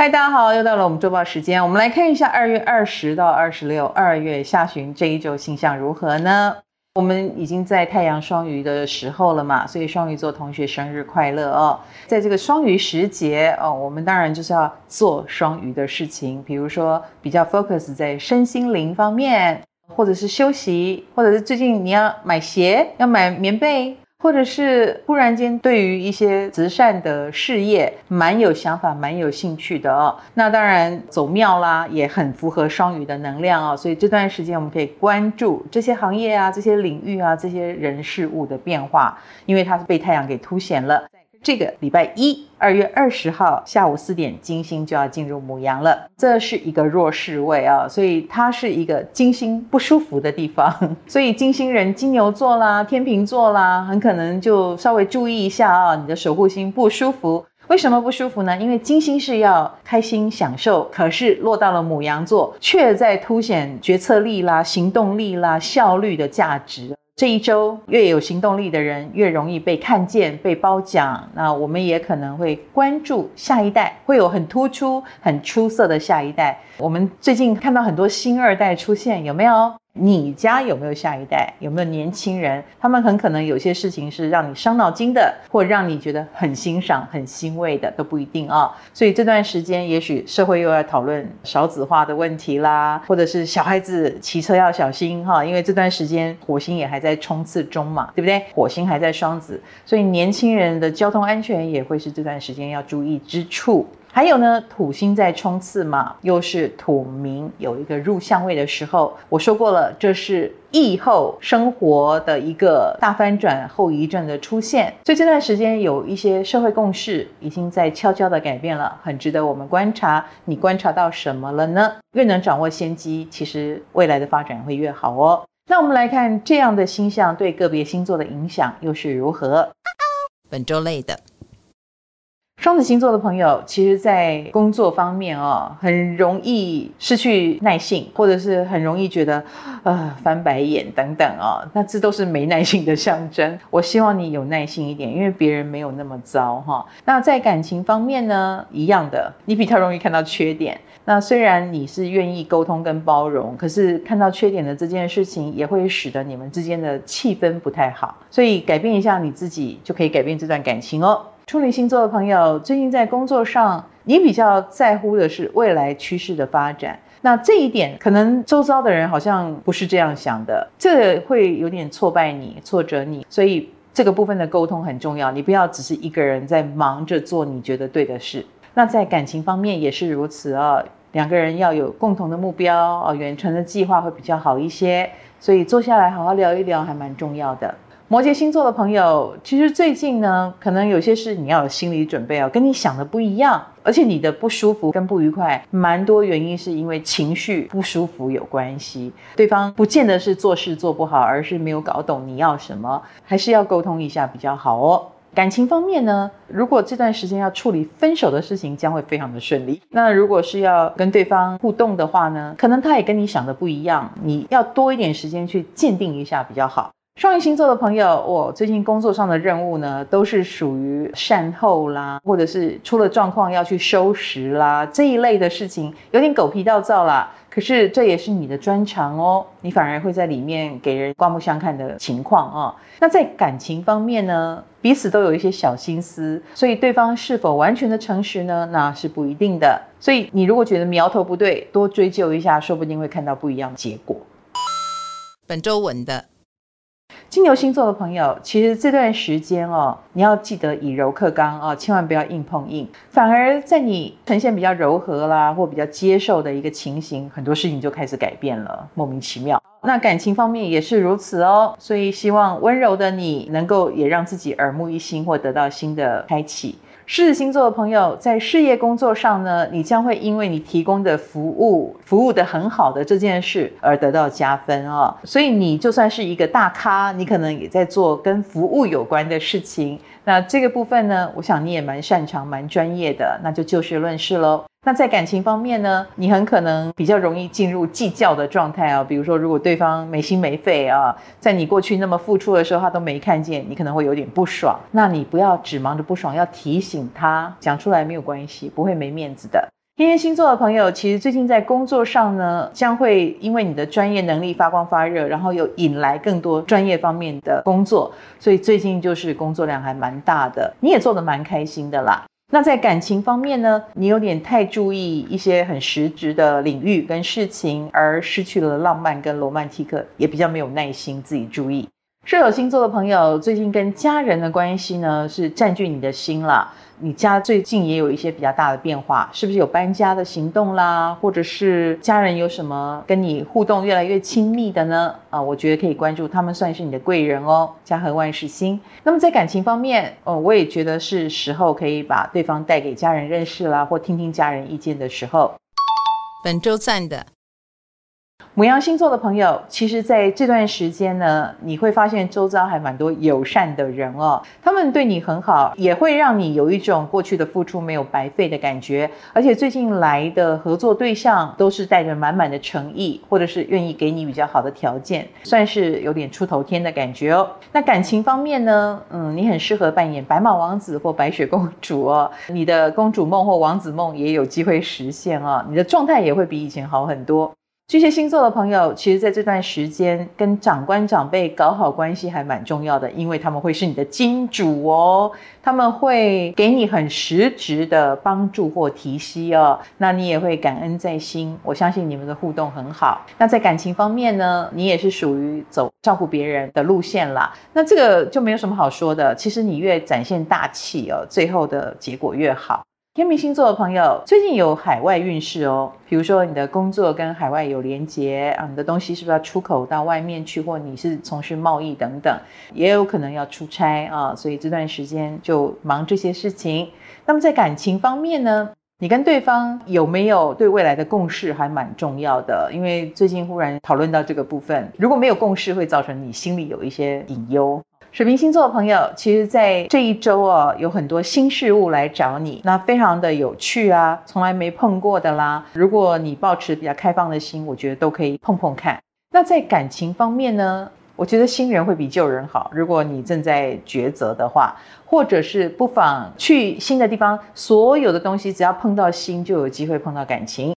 嗨，大家好，又到了我们周报时间，我们来看一下二月二十到二十六，二月下旬这一周星象如何呢？我们已经在太阳双鱼的时候了嘛，所以双鱼座同学生日快乐哦！在这个双鱼时节哦，我们当然就是要做双鱼的事情，比如说比较 focus 在身心灵方面，或者是休息，或者是最近你要买鞋，要买棉被。或者是忽然间对于一些慈善的事业蛮有想法、蛮有兴趣的哦，那当然走庙啦，也很符合双鱼的能量哦，所以这段时间我们可以关注这些行业啊、这些领域啊、这些人事物的变化，因为它是被太阳给凸显了。这个礼拜一，二月二十号下午四点，金星就要进入牡羊了。这是一个弱势位啊，所以它是一个金星不舒服的地方。所以金星人金牛座啦、天秤座啦，很可能就稍微注意一下啊，你的守护星不舒服。为什么不舒服呢？因为金星是要开心享受，可是落到了牡羊座，却在凸显决策力啦、行动力啦、效率的价值。这一周越有行动力的人，越容易被看见、被褒奖。那我们也可能会关注下一代，会有很突出、很出色的下一代。我们最近看到很多新二代出现，有没有？你家有没有下一代？有没有年轻人？他们很可能有些事情是让你伤脑筋的，或让你觉得很欣赏、很欣慰的，都不一定啊、所以这段时间，也许社会又要讨论少子化的问题啦，或者是小孩子骑车要小心哈，因为这段时间火星也还在冲刺中嘛，对不对？火星还在双子，所以年轻人的交通安全也会是这段时间要注意之处。还有呢，土星在冲刺嘛，又是土冥有一个入相位的时候，我说过了，这是疫后生活的一个大翻转后遗症的出现，所以这段时间有一些社会共识已经在悄悄的改变了，很值得我们观察。你观察到什么了呢？越能掌握先机，其实未来的发展会越好哦。那我们来看这样的星象对个别星座的影响又是如何？本周类的。双子星座的朋友，其实，在工作方面哦，很容易失去耐性，或者是很容易觉得，呃，翻白眼等等哦。那这都是没耐性的象征。我希望你有耐心一点，因为别人没有那么糟哈。那在感情方面呢，一样的，你比较容易看到缺点。那虽然你是愿意沟通跟包容，可是看到缺点的这件事情，也会使得你们之间的气氛不太好。所以改变一下你自己，就可以改变这段感情哦。处女星座的朋友，最近在工作上，你比较在乎的是未来趋势的发展。那这一点，可能周遭的人好像不是这样想的，这会有点挫败你、挫折你。所以这个部分的沟通很重要，你不要只是一个人在忙着做你觉得对的事。那在感情方面也是如此啊，两个人要有共同的目标啊，远程的计划会比较好一些。所以坐下来好好聊一聊，还蛮重要的。摩羯星座的朋友，其实最近呢，可能有些事你要有心理准备哦，跟你想的不一样，而且你的不舒服跟不愉快，蛮多原因是因为情绪不舒服有关系。对方不见得是做事做不好，而是没有搞懂你要什么，还是要沟通一下比较好哦。感情方面呢，如果这段时间要处理分手的事情，将会非常的顺利。那如果是要跟对方互动的话呢，可能他也跟你想的不一样，你要多一点时间去鉴定一下比较好。双鱼星座的朋友，我最近工作上的任务呢，都是属于善后啦，或者是出了状况要去收拾啦这一类的事情，有点狗皮倒灶啦。可是这也是你的专长哦，你反而会在里面给人刮目相看的情况啊、哦。那在感情方面呢，彼此都有一些小心思，所以对方是否完全的诚实呢？那是不一定的。所以你如果觉得苗头不对，多追究一下，说不定会看到不一样的结果。本周稳的。金牛星座的朋友，其实这段时间哦，你要记得以柔克刚哦，千万不要硬碰硬。反而在你呈现比较柔和啦，或比较接受的一个情形，很多事情就开始改变了，莫名其妙。那感情方面也是如此哦，所以希望温柔的你能够也让自己耳目一新，或得到新的开启。狮子星座的朋友，在事业工作上呢，你将会因为你提供的服务，服务的很好的这件事而得到加分哦。所以你就算是一个大咖，你可能也在做跟服务有关的事情。那这个部分呢，我想你也蛮擅长、蛮专业的，那就就事论事喽。那在感情方面呢，你很可能比较容易进入计较的状态啊。比如说，如果对方没心没肺啊，在你过去那么付出的时候，他都没看见，你可能会有点不爽。那你不要只忙着不爽，要提醒他，讲出来没有关系，不会没面子的。天蝎星座的朋友，其实最近在工作上呢，将会因为你的专业能力发光发热，然后又引来更多专业方面的工作，所以最近就是工作量还蛮大的，你也做得蛮开心的啦。那在感情方面呢，你有点太注意一些很实质的领域跟事情，而失去了浪漫跟罗曼蒂克，也比较没有耐心自己注意。射手星座的朋友，最近跟家人的关系呢，是占据你的心了。你家最近也有一些比较大的变化，是不是有搬家的行动啦？或者是家人有什么跟你互动越来越亲密的呢？啊，我觉得可以关注他们，算是你的贵人哦。家和万事兴。那么在感情方面，哦，我也觉得是时候可以把对方带给家人认识啦，或听听家人意见的时候。本周赞的。牡羊星座的朋友，其实在这段时间呢，你会发现周遭还蛮多友善的人哦，他们对你很好，也会让你有一种过去的付出没有白费的感觉。而且最近来的合作对象都是带着满满的诚意，或者是愿意给你比较好的条件，算是有点出头天的感觉哦。那感情方面呢，嗯，你很适合扮演白马王子或白雪公主哦，你的公主梦或王子梦也有机会实现哦，你的状态也会比以前好很多。巨蟹星座的朋友，其实在这段时间跟长官长辈搞好关系还蛮重要的，因为他们会是你的金主哦，他们会给你很实质的帮助或提息哦，那你也会感恩在心。我相信你们的互动很好。那在感情方面呢，你也是属于走照顾别人的路线啦。那这个就没有什么好说的，其实你越展现大气哦，最后的结果越好。天秤星座的朋友，最近有海外运势哦，比如说你的工作跟海外有连结啊，你的东西是不是要出口到外面去，或你是从事贸易等等，也有可能要出差啊，所以这段时间就忙这些事情。那么在感情方面呢，你跟对方有没有对未来的共识，还蛮重要的，因为最近忽然讨论到这个部分，如果没有共识，会造成你心里有一些隐忧。水瓶星座的朋友，其实，在这一周哦，有很多新事物来找你，那非常的有趣啊，从来没碰过的啦。如果你抱持比较开放的心，我觉得都可以碰碰看。那在感情方面呢，我觉得新人会比旧人好。如果你正在抉择的话，或者是不妨去新的地方，所有的东西只要碰到心，就有机会碰到感情。